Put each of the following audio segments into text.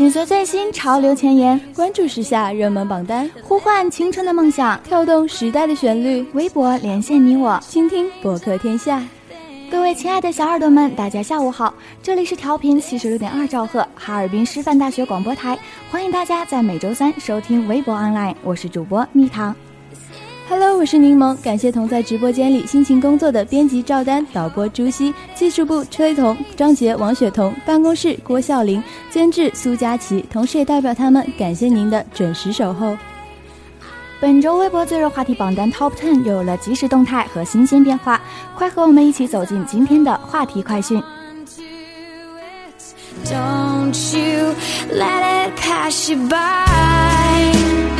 紧随最新潮流前沿，关注时下热门榜单，呼唤青春的梦想，跳动时代的旋律。微博连线你我，倾听博客天下。各位亲爱的小耳朵们，大家下午好，这里是调频七十六点二兆赫，哈尔滨师范大学广播台，欢迎大家在每周三收听微博 online，我是主播蜜糖。Hello，我是柠檬，感谢同在直播间里辛勤工作的编辑赵丹、导播朱熹、技术部崔彤、张杰、王雪彤、办公室郭笑林、监制苏佳琪，同时也代表他们感谢您的准时守候。本周微博最热话题榜单 Top Ten 又有了即时动态和新鲜变化，快和我们一起走进今天的话题快讯。Don't you let it pass you by.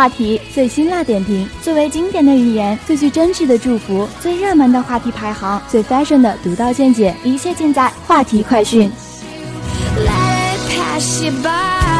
话题，最辛辣点评，最为经典的语言，最具真挚的祝福，最热门的话题排行，最 fashion 的独到见解，一切尽在话题快讯。Those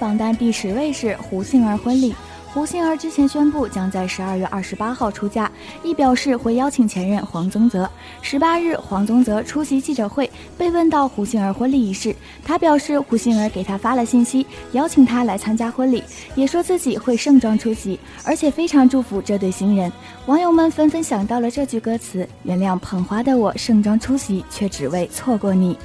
榜单第十位是胡杏儿婚礼。胡杏儿之前宣布将在十二月二十八号出嫁，亦表示会邀请前任黄宗泽。十八日，黄宗泽出席记者会，被问到胡杏儿婚礼一事，他表示胡杏儿给他发了信息，邀请他来参加婚礼，也说自己会盛装出席，而且非常祝福这对新人。网友们纷纷想到了这句歌词：“原谅捧花的我盛装出席，却只为错过你。”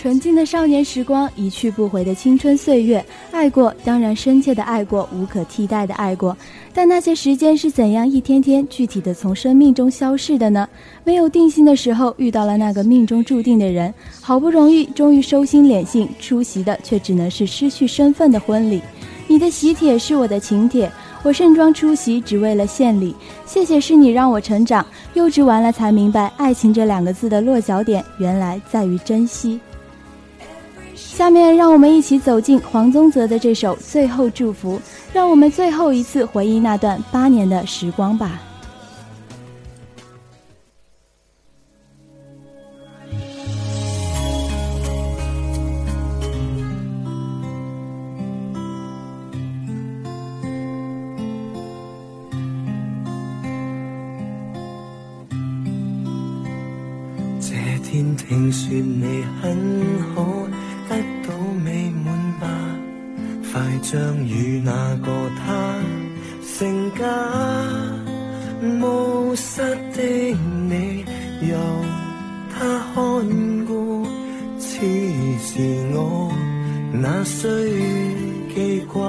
纯净的少年时光，一去不回的青春岁月，爱过，当然深切的爱过，无可替代的爱过。但那些时间是怎样一天天具体的从生命中消逝的呢？没有定心的时候，遇到了那个命中注定的人，好不容易，终于收心敛性出席的，却只能是失去身份的婚礼。你的喜帖是我的请帖，我盛装出席，只为了献礼。谢谢，是你让我成长。幼稚完了才明白，爱情这两个字的落脚点，原来在于珍惜。下面让我们一起走进黄宗泽的这首《最后祝福》，让我们最后一次回忆那段八年的时光吧。这天听说你很好。快将与那个他成家，冒失的你由他看顾，似是我那需记挂。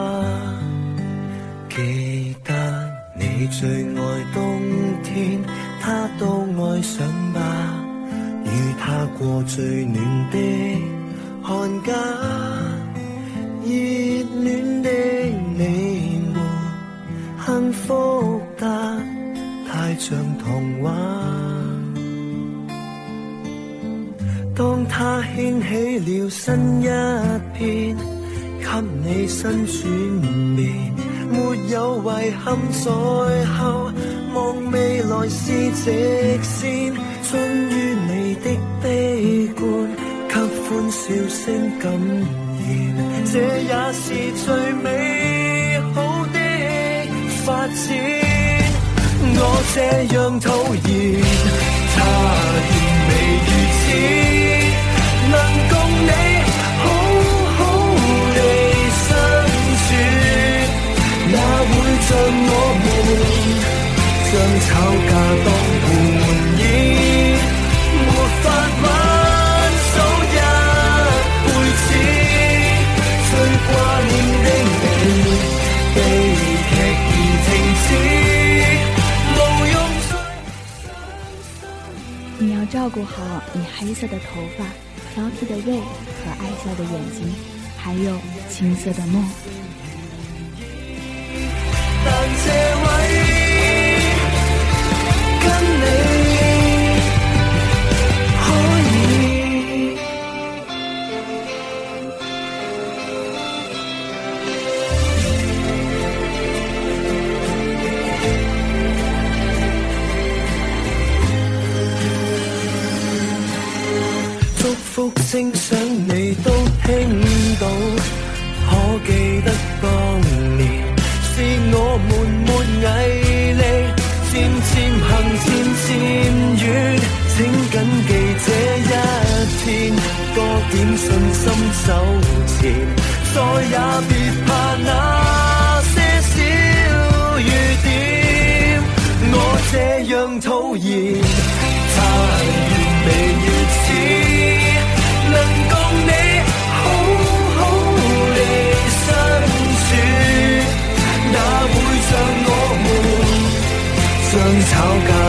记得你最爱冬天，他都爱上吧，与他过最暖的寒假。热恋的你，你活，幸福得太像童话。当他掀起了新一篇，给你新转变，没有遗憾在后，望未来是直线，终于你的悲观，给欢笑声感染，这也是最美好的发展。我这样讨厌，他仍未如此，能共你好好地相处，哪会像我们将吵架当照顾好你黑色的头发、挑剔的胃和爱笑的眼睛，还有青涩的梦。声响你想你都听到，可记得当年是我们没毅力，渐渐行渐渐远，请谨记这一天，多点信心走前，再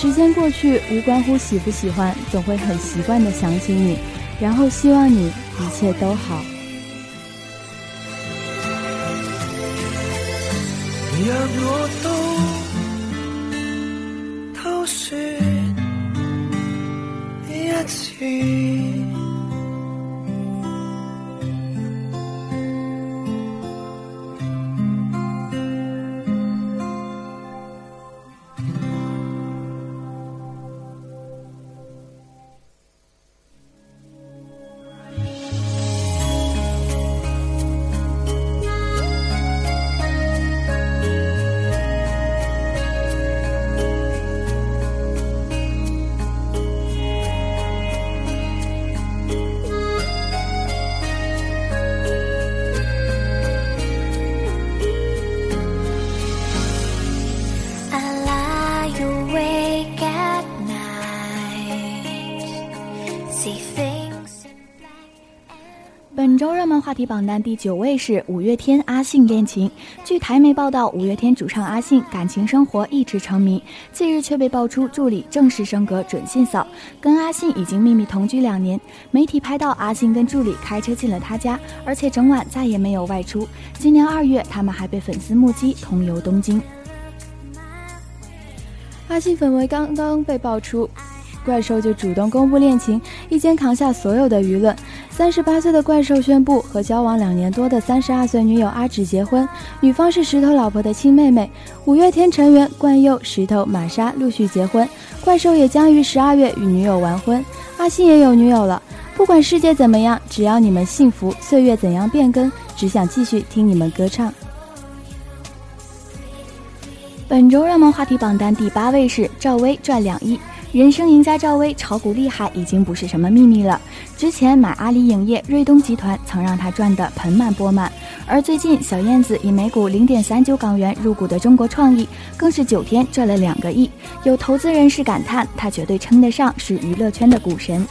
时间过去，无关乎喜不喜欢，总会很习惯的想起你，然后希望你一切都好。若我都偷说一次。话题榜单第九位是五月天阿信恋情。据台媒报道，五月天主唱阿信感情生活一直成谜，近日却被爆出助理正式升格准信嫂，跟阿信已经秘密同居两年。媒体拍到阿信跟助理开车进了他家，而且整晚再也没有外出。今年二月，他们还被粉丝目击同游东京。阿信绯闻刚刚被爆出。怪兽就主动公布恋情，一肩扛下所有的舆论。三十八岁的怪兽宣布和交往两年多的三十二岁女友阿芷结婚，女方是石头老婆的亲妹妹。五月天成员冠佑、石头、玛莎陆续结婚，怪兽也将于十二月与女友完婚。阿信也有女友了。不管世界怎么样，只要你们幸福，岁月怎样变更，只想继续听你们歌唱。本周热门话题榜单第八位是赵薇赚两亿。人生赢家赵薇炒股厉害已经不是什么秘密了。之前买阿里影业、瑞东集团曾让她赚得盆满钵满，而最近小燕子以每股零点三九港元入股的中国创意，更是九天赚了两个亿。有投资人士感叹，她绝对称得上是娱乐圈的股神。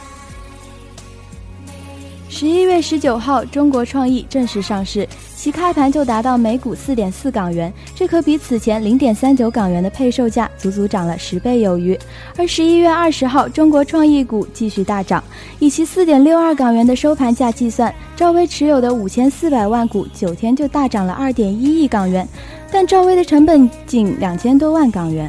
十一月十九号，中国创意正式上市，其开盘就达到每股四点四港元，这可比此前零点三九港元的配售价足足涨了十倍有余。而十一月二十号，中国创意股继续大涨，以其四点六二港元的收盘价计算，赵薇持有的五千四百万股九天就大涨了二点一亿港元，但赵薇的成本仅两千多万港元。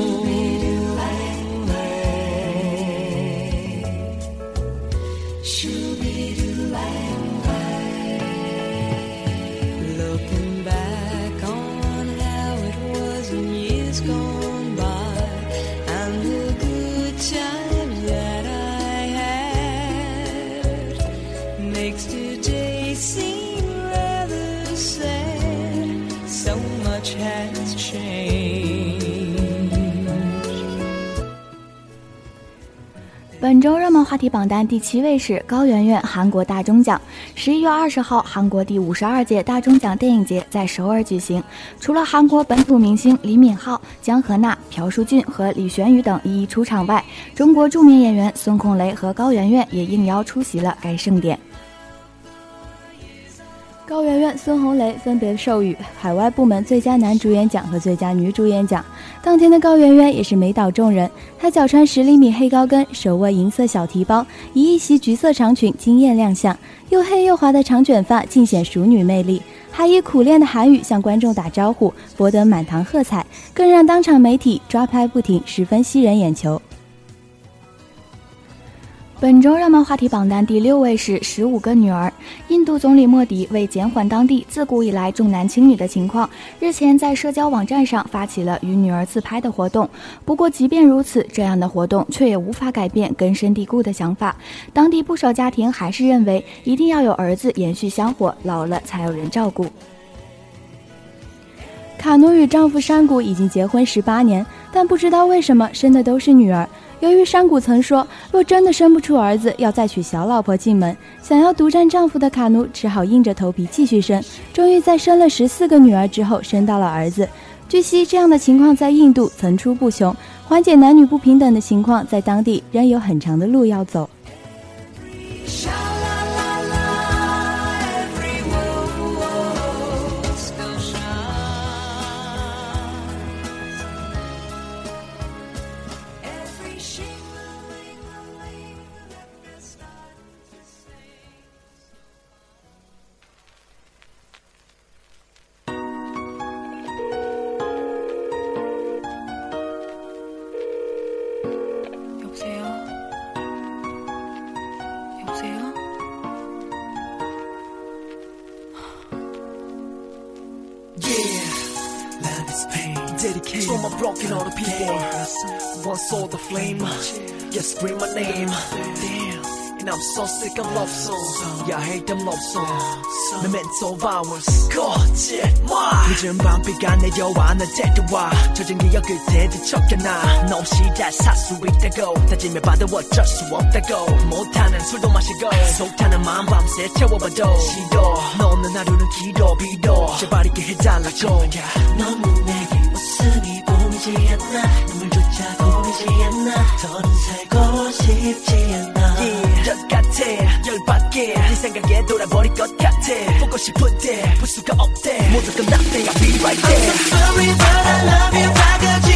话题榜单第七位是高圆圆韩国大钟奖。十一月二十号，韩国第五十二届大钟奖电影节在首尔举行。除了韩国本土明星李敏镐、江河娜、朴树俊和李玄宇等一一出场外，中国著名演员孙红雷和高圆圆也应邀出席了该盛典。高圆圆、孙红雷分别授予海外部门最佳男主演奖和最佳女主演奖。当天的高圆圆也是美倒众人，她脚穿十厘米黑高跟，手握银色小提包，以一袭橘色长裙惊艳亮相，又黑又滑的长卷发尽显熟女魅力，还以苦练的韩语向观众打招呼，博得满堂喝彩，更让当场媒体抓拍不停，十分吸人眼球。本周热门话题榜单第六位是《十五个女儿》。印度总理莫迪为减缓当地自古以来重男轻女的情况，日前在社交网站上发起了与女儿自拍的活动。不过，即便如此，这样的活动却也无法改变根深蒂固的想法。当地不少家庭还是认为，一定要有儿子延续香火，老了才有人照顾。卡努与丈夫山谷已经结婚十八年，但不知道为什么生的都是女儿。由于山谷曾说，若真的生不出儿子，要再娶小老婆进门。想要独占丈夫的卡奴只好硬着头皮继续生。终于在生了十四个女儿之后，生到了儿子。据悉，这样的情况在印度层出不穷，缓解男女不平等的情况，在当地仍有很长的路要走。Saw the flame, yeah, scream my name. Damn. And I'm so sick of love songs. Yeah, I hate them love songs. Memento hours. 거짓말. 늦은 밤비가 내려와 날 데려와. 젖은 기억 그때 뒤척여놔. 너 없이 잘살수 있다고. 다짐해 봐도 어쩔 수 없다고. 못하는 술도 마시고. 속타는 마음 밤새 채워봐도. 싫어. 너는 하루는 길어 빌어. 제발 있게 해달라고. 너는 내게 웃음이 보이지 않나. 눈물조차 보이지 않나. 더는 살고 싶지 않아. 같아. 열받게. 네 생각에 돌아버릴 것 같아. 보고 싶은데 볼 수가 없대. 모두 끝났대 I'll be right there. I'm so sorry but I love you 밝아진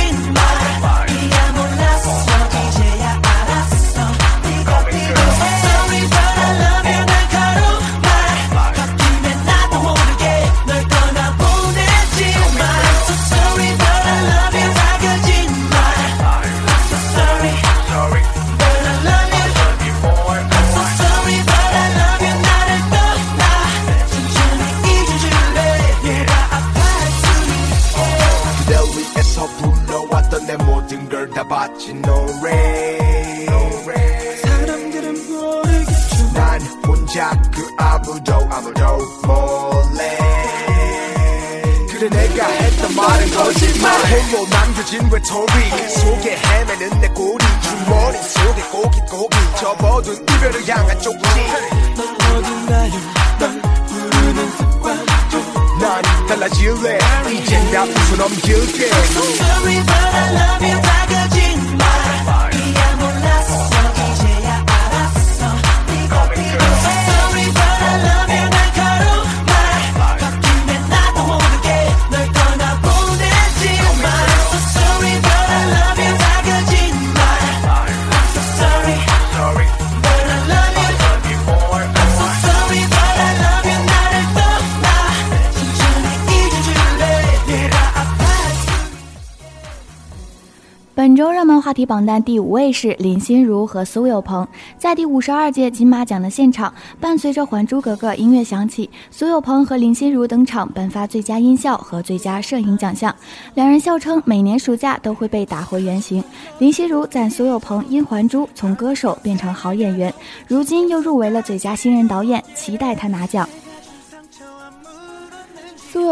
榜单第五位是林心如和苏有朋。在第五十二届金马奖的现场，伴随着《还珠格格》音乐响起，苏有朋和林心如登场，颁发最佳音效和最佳摄影奖项。两人笑称每年暑假都会被打回原形。林心如赞苏有朋因《还珠》从歌手变成好演员，如今又入围了最佳新人导演，期待他拿奖。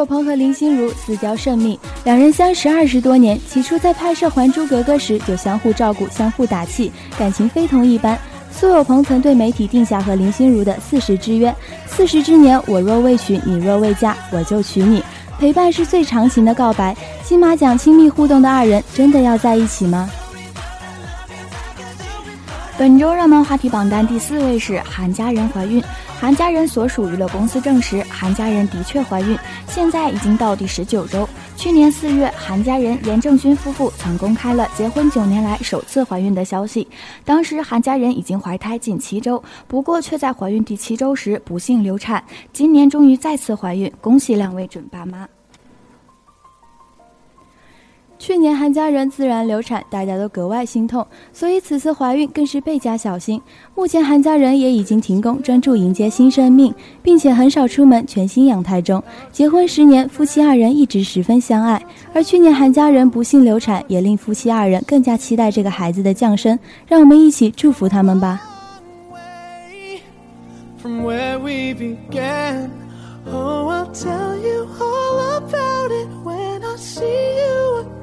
苏有朋和林心如私交甚密，两人相识二十多年。起初在拍摄《还珠格格》时就相互照顾、相互打气，感情非同一般。苏有朋曾对媒体定下和林心如的四十之约：四十之年，我若未娶，你若未嫁，我就娶你。陪伴是最长情的告白。金马奖亲密互动的二人，真的要在一起吗？本周热门话题榜单第四位是韩佳人怀孕。韩佳人所属娱乐公司证实，韩佳人的确怀孕，现在已经到第十九周。去年四月，韩佳人、严正勋夫妇曾公开了结婚九年来首次怀孕的消息。当时韩佳人已经怀胎近七周，不过却在怀孕第七周时不幸流产。今年终于再次怀孕，恭喜两位准爸妈。去年韩家人自然流产，大家都格外心痛，所以此次怀孕更是倍加小心。目前韩家人也已经停工，专注迎接新生命，并且很少出门，全心养胎中。结婚十年，夫妻二人一直十分相爱。而去年韩家人不幸流产，也令夫妻二人更加期待这个孩子的降生。让我们一起祝福他们吧。I'll see you again.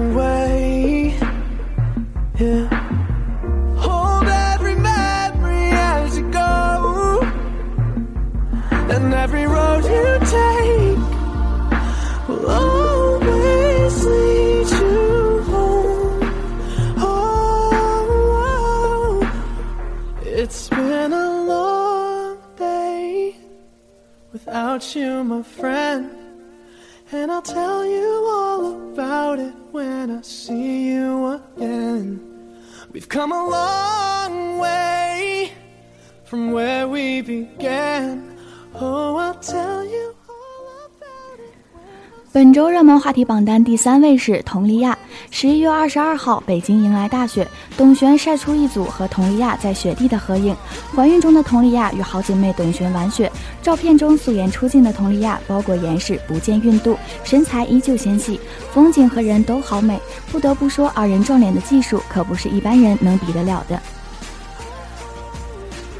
话题榜单第三位是佟丽娅。十一月二十二号，北京迎来大雪，董璇晒出一组和佟丽娅在雪地的合影。怀孕中的佟丽娅与好姐妹董璇玩雪，照片中素颜出镜的佟丽娅包裹严实，不见孕肚，身材依旧纤细，风景和人都好美。不得不说，二人撞脸的技术可不是一般人能比得了的。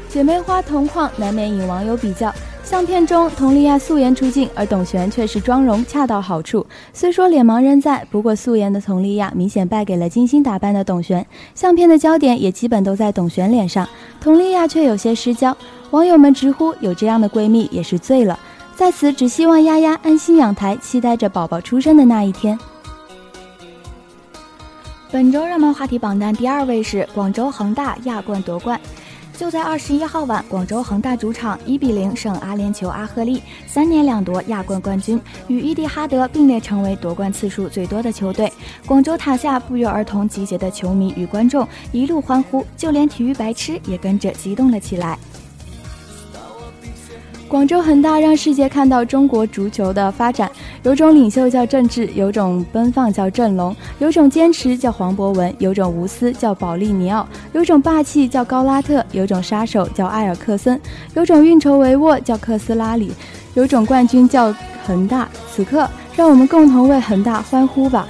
姐妹花同框，难免引网友比较。相片中，佟丽娅素颜出镜，而董璇却是妆容恰到好处。虽说脸盲人在，不过素颜的佟丽娅明显败给了精心打扮的董璇。相片的焦点也基本都在董璇脸上，佟丽娅却有些失焦。网友们直呼有这样的闺蜜也是醉了。在此，只希望丫丫安心养胎，期待着宝宝出生的那一天。本周热门话题榜单第二位是广州恒大亚冠夺冠。就在二十一号晚，广州恒大主场一比零胜阿联酋阿赫利，三年两夺亚冠冠军，与伊蒂哈德并列成为夺冠次数最多的球队。广州塔下不约而同集结的球迷与观众一路欢呼，就连体育白痴也跟着激动了起来。广州恒大让世界看到中国足球的发展，有种领袖叫郑智，有种奔放叫郑龙，有种坚持叫黄博文，有种无私叫保利尼奥，有种霸气叫高拉特，有种杀手叫埃尔克森，有种运筹帷幄叫克斯拉里，有种冠军叫恒大。此刻，让我们共同为恒大欢呼吧！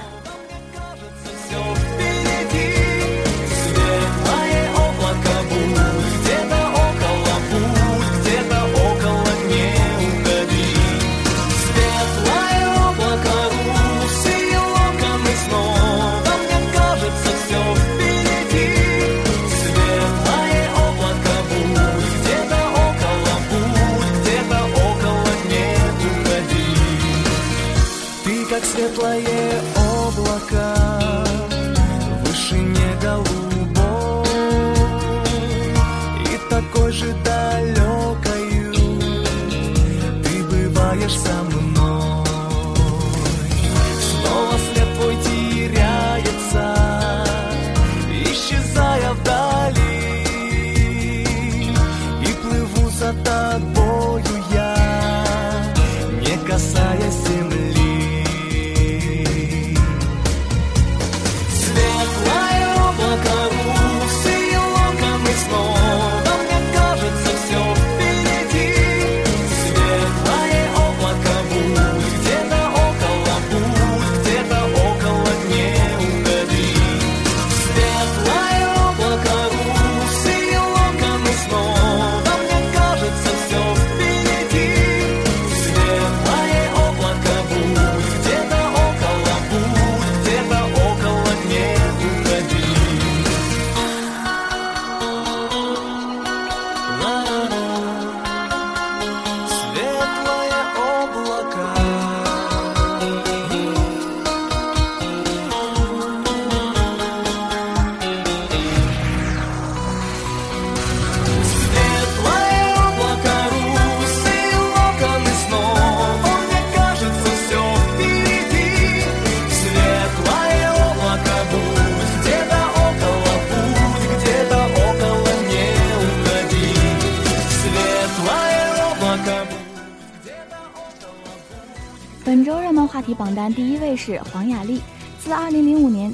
榜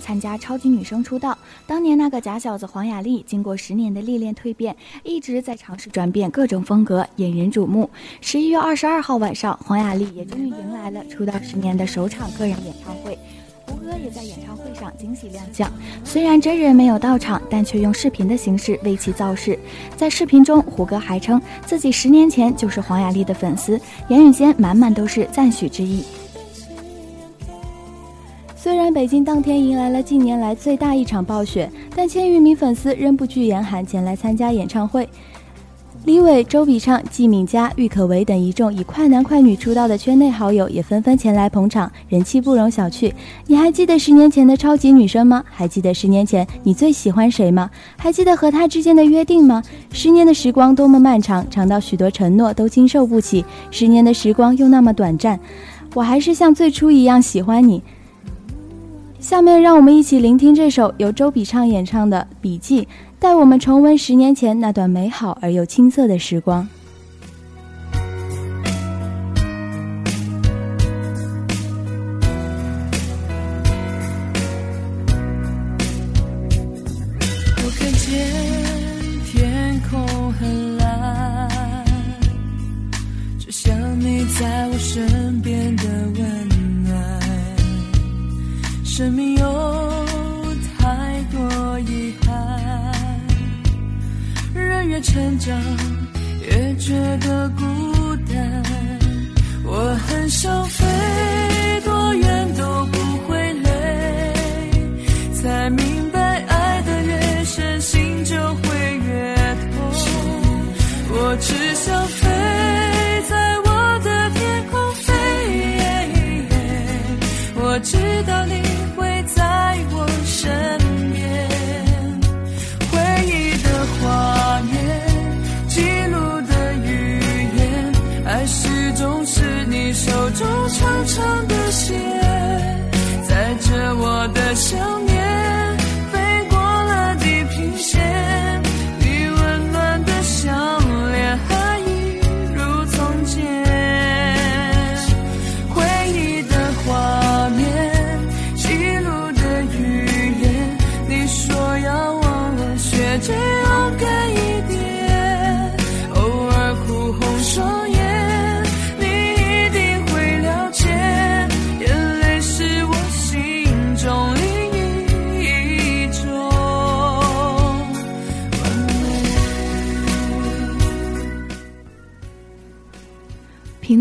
参加超级女声出道。当年那个假小子黄雅莉，经过十年的历练蜕变，一直在尝试转变各种风格，引人瞩目。十一月二十二号晚上，黄雅莉也终于迎来了出道十年的首场个人演唱会。胡歌也在演唱会上惊喜亮相，虽然真人没有到场，但却用视频的形式为其造势。在视频中，胡歌还称自己十年前就是黄雅莉的粉丝，言语间满满都是赞许之意。虽然北京当天迎来了近年来最大一场暴雪，但千余名粉丝仍不惧严寒前来参加演唱会。李伟、周笔畅、季敏佳、郁可唯等一众以快男快女出道的圈内好友也纷纷前来捧场，人气不容小觑。你还记得十年前的超级女生吗？还记得十年前你最喜欢谁吗？还记得和他之间的约定吗？十年的时光多么漫长，长到许多承诺都经受不起。十年的时光又那么短暂，我还是像最初一样喜欢你。下面让我们一起聆听这首由周笔畅演唱的《笔记》，带我们重温十年前那段美好而又青涩的时光。我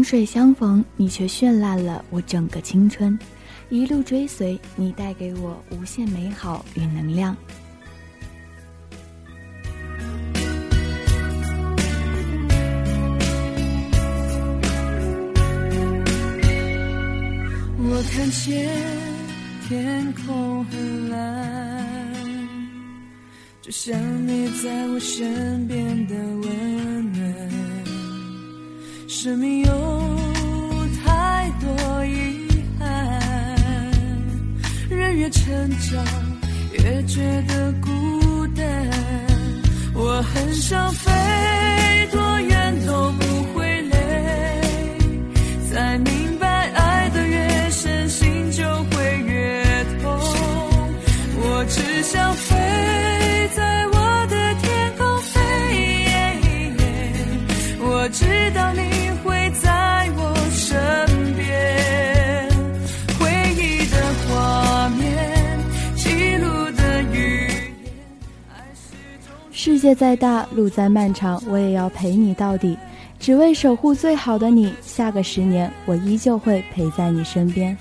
水相逢，你却绚烂了我整个青春。一路追随，你带给我无限美好与能量。我看见天空很蓝，就像你在我身边的温暖。生命有太多遗憾，人越成长越觉得孤单。我很想飞，多远都不会累，才明白爱的越深，心就会越痛。我只想世界再大，路再漫长，我也要陪你到底，只为守护最好的你。下个十年，我依旧会陪在你身边。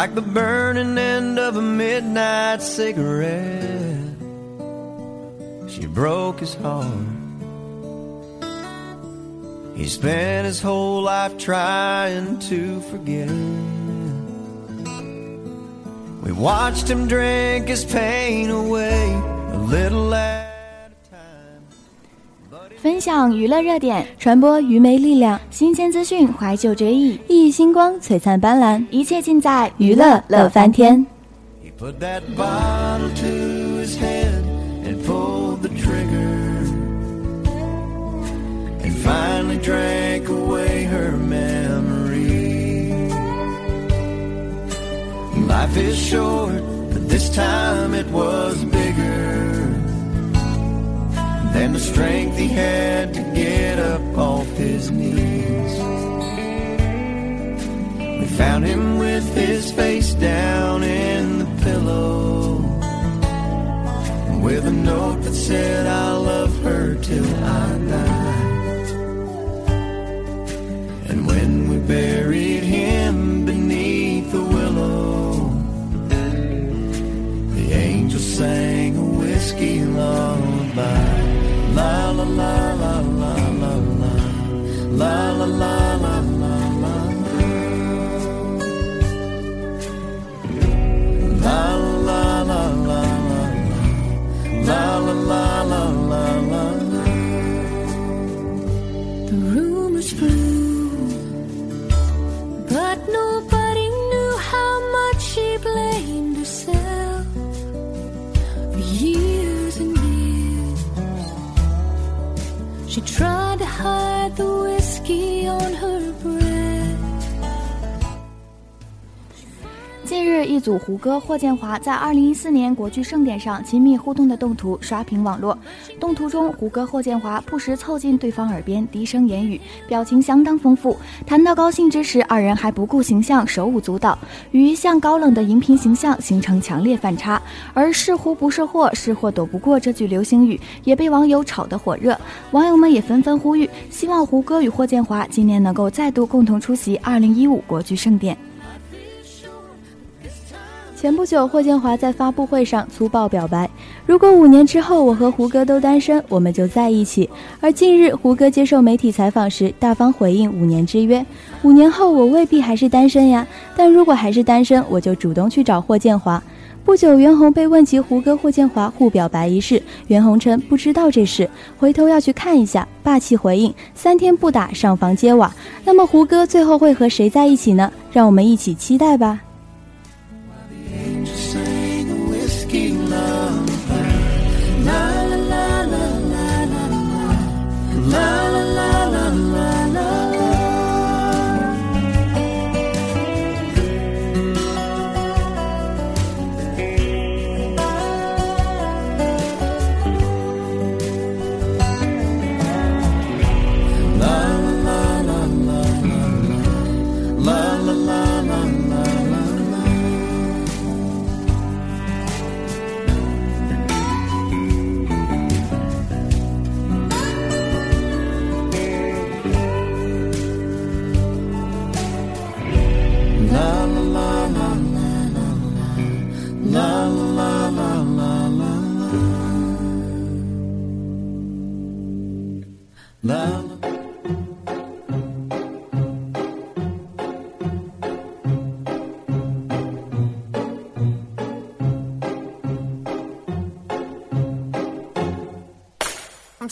Like the burning end of a midnight cigarette. She broke his heart. He spent his whole life trying to forget. We watched him drink his pain away a little at 分享娱乐热点，传播愚昧力量，新鲜资讯，怀旧追忆，熠熠星光，璀璨斑斓，一切尽在娱乐乐翻天。He put that bottle to his head and pulled the trigger. Finally drank away her memory. Life is short, but this time it was bigger and the strength he had to get up off his knees. We found him with his face down in the pillow, with a note that said, I love her till I die. And when we buried him beneath the willow, the angel sang a whiskey lullaby you. She tried to hide the whiskey on her breath. 近日，一组胡歌、霍建华在2014年国剧盛典上亲密互动的动图刷屏网络。动图中，胡歌、霍建华不时凑近对方耳边低声言语，表情相当丰富。谈到高兴之时，二人还不顾形象，手舞足蹈，与一向高冷的荧屏形象形成强烈反差。而“是胡不是霍，是霍躲不过”这句流行语也被网友炒得火热。网友们也纷纷呼吁，希望胡歌与霍建华今年能够再度共同出席2015国剧盛典。前不久，霍建华在发布会上粗暴表白：“如果五年之后我和胡歌都单身，我们就在一起。”而近日，胡歌接受媒体采访时，大方回应五年之约：“五年后我未必还是单身呀，但如果还是单身，我就主动去找霍建华。”不久，袁弘被问及胡歌、霍建华互表白一事，袁弘称不知道这事，回头要去看一下。霸气回应：“三天不打，上房揭瓦。”那么胡歌最后会和谁在一起呢？让我们一起期待吧。love.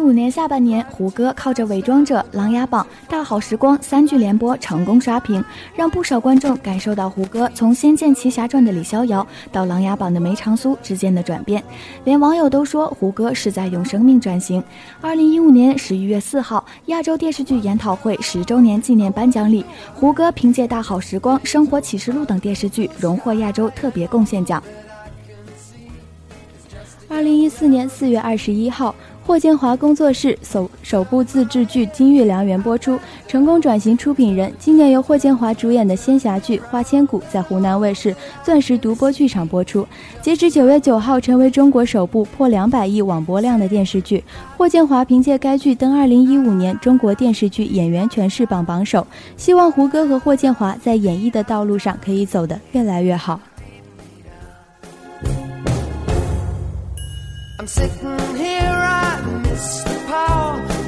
五年下半年，胡歌靠着《伪装者》《琅琊榜》《大好时光》三剧联播成功刷屏，让不少观众感受到胡歌从《仙剑奇侠传》的李逍遥到《琅琊榜》的梅长苏之间的转变。连网友都说胡歌是在用生命转型。二零一五年十一月四号，亚洲电视剧研讨会十周年纪念颁奖礼，胡歌凭借《大好时光》《生活启示录》等电视剧荣获亚洲特别贡献奖。二零一四年四月二十一号，霍建华工作室首首部自制剧《金玉良缘》播出，成功转型出品人。今年由霍建华主演的仙侠剧《花千骨》在湖南卫视钻石独播剧场播出，截止九月九号，成为中国首部破两百亿网播量的电视剧。霍建华凭借该剧登二零一五年中国电视剧演员诠释榜榜首。希望胡歌和霍建华在演艺的道路上可以走得越来越好。I'm Sittin' here,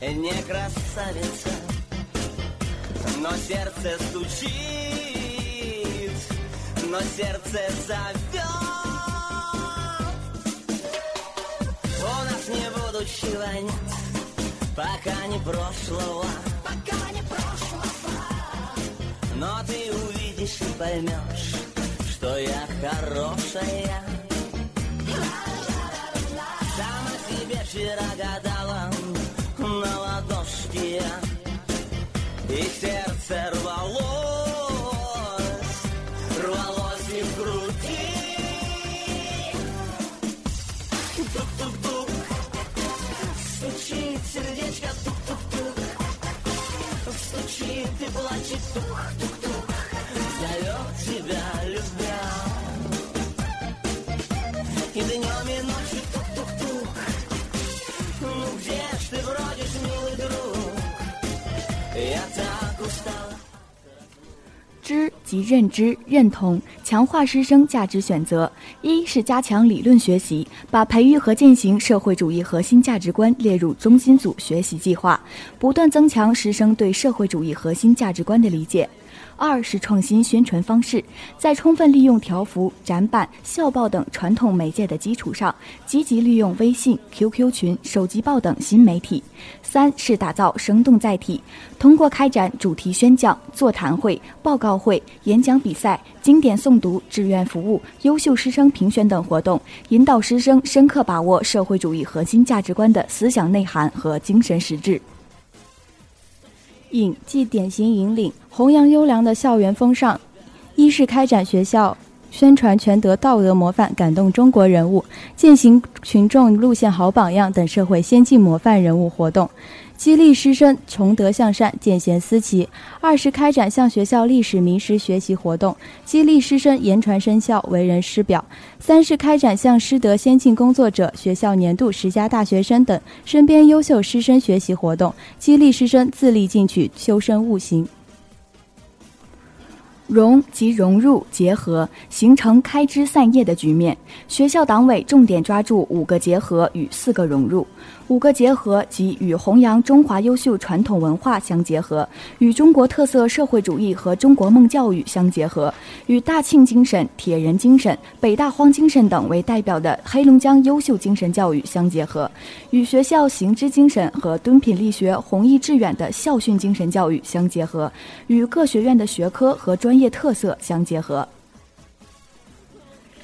не красавица, но сердце стучит, но сердце зовет. У нас не будущего нет, пока не прошлого. Пока не прошлого. Но ты увидишь и поймешь, что я хорошая. Сама себе вчера гадала я, И сердце рвалось, рвалось и в груди. Тук-тук-тук, стучит сердечко, тук-тук-тук. Стучит и плачет тук-тук-тук Зовет тебя, любя И днем и 知即认知、认同，强化师生价值选择。一是加强理论学习，把培育和践行社会主义核心价值观列入中心组学习计划，不断增强师生对社会主义核心价值观的理解。二是创新宣传方式，在充分利用条幅、展板、校报等传统媒介的基础上，积极利用微信、QQ 群、手机报等新媒体。三是打造生动载体，通过开展主题宣讲、座谈会、报告会、演讲比赛、经典诵读、志愿服务、优秀师生评选等活动，引导师生深刻把握社会主义核心价值观的思想内涵和精神实质。引即典型引领，弘扬优良的校园风尚。一是开展学校宣传全德道德模范、感动中国人物、践行群众路线好榜样等社会先进模范人物活动，激励师生崇德向善、见贤思齐；二是开展向学校历史名师学习活动，激励师生言传身教、为人师表；三是开展向师德先进工作者、学校年度十佳大学生等身边优秀师生学习活动，激励师生自立进取、修身悟行。融即融入、结合，形成开枝散叶的局面。学校党委重点抓住五个结合与四个融入。五个结合即与弘扬中华优秀传统文化相结合，与中国特色社会主义和中国梦教育相结合，与大庆精神、铁人精神、北大荒精神等为代表的黑龙江优秀精神教育相结合，与学校行知精神和敦品力学、弘毅致远的校训精神教育相结合，与各学院的学科和专业特色相结合。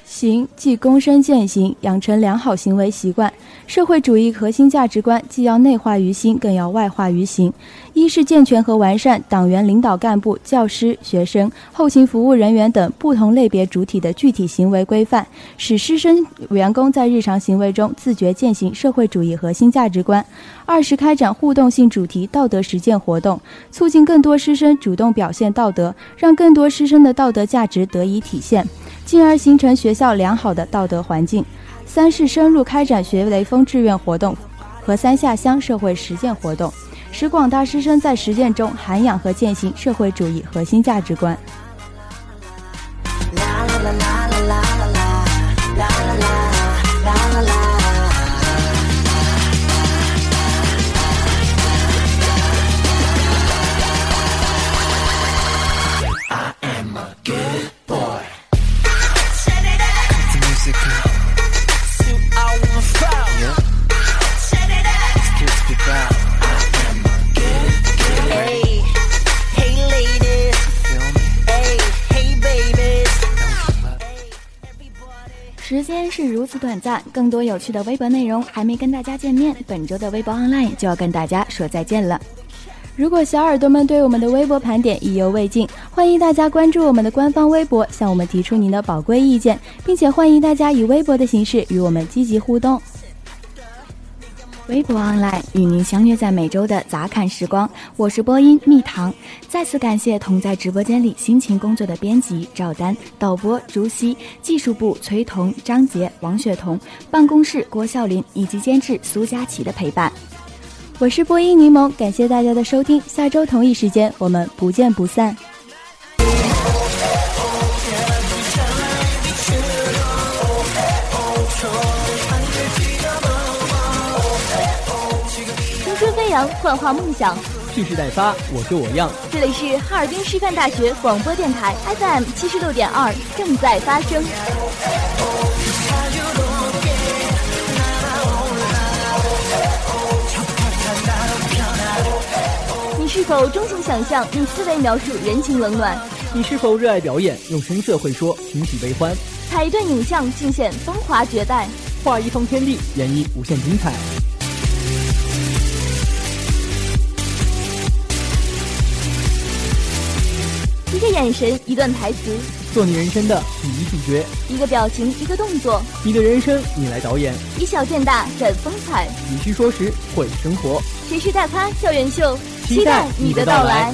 行即躬身践行，养成良好行为习惯。社会主义核心价值观既要内化于心，更要外化于行。一是健全和完善党员领导干部、教师、学生、后勤服务人员等不同类别主体的具体行为规范，使师生员工在日常行为中自觉践行社会主义核心价值观。二是开展互动性主题道德实践活动，促进更多师生主动表现道德，让更多师生的道德价值得以体现。进而形成学校良好的道德环境。三是深入开展学雷锋志愿活动和三下乡社会实践活动，使广大师生在实践中涵养和践行社会主义核心价值观。时间是如此短暂，更多有趣的微博内容还没跟大家见面，本周的微博 online 就要跟大家说再见了。如果小耳朵们对我们的微博盘点意犹未尽，欢迎大家关注我们的官方微博，向我们提出您的宝贵意见，并且欢迎大家以微博的形式与我们积极互动。微博 online 与您相约在每周的杂侃时光，我是播音蜜糖。再次感谢同在直播间里辛勤工作的编辑赵丹、导播朱熹、技术部崔彤、张杰、王雪彤、办公室郭笑林以及监制苏佳琪的陪伴。我是播音柠檬，感谢大家的收听，下周同一时间我们不见不散。扬，幻化梦想，蓄势待发，我就我样。这里是哈尔滨师范大学广播电台 FM 七十六点二，正在发生。你是否钟情想象，用思维描述人情冷暖？你是否热爱表演，用声色会说群喜悲欢？采一段影像，尽显风华绝代；画一方天地，演绎无限精彩。一个眼神，一段台词，做你人生的第一主角。一个表情，一个动作，你的人生你来导演。以小见大，展风采。以虚说实会生活。谁是大咖校园秀？期待你的到来。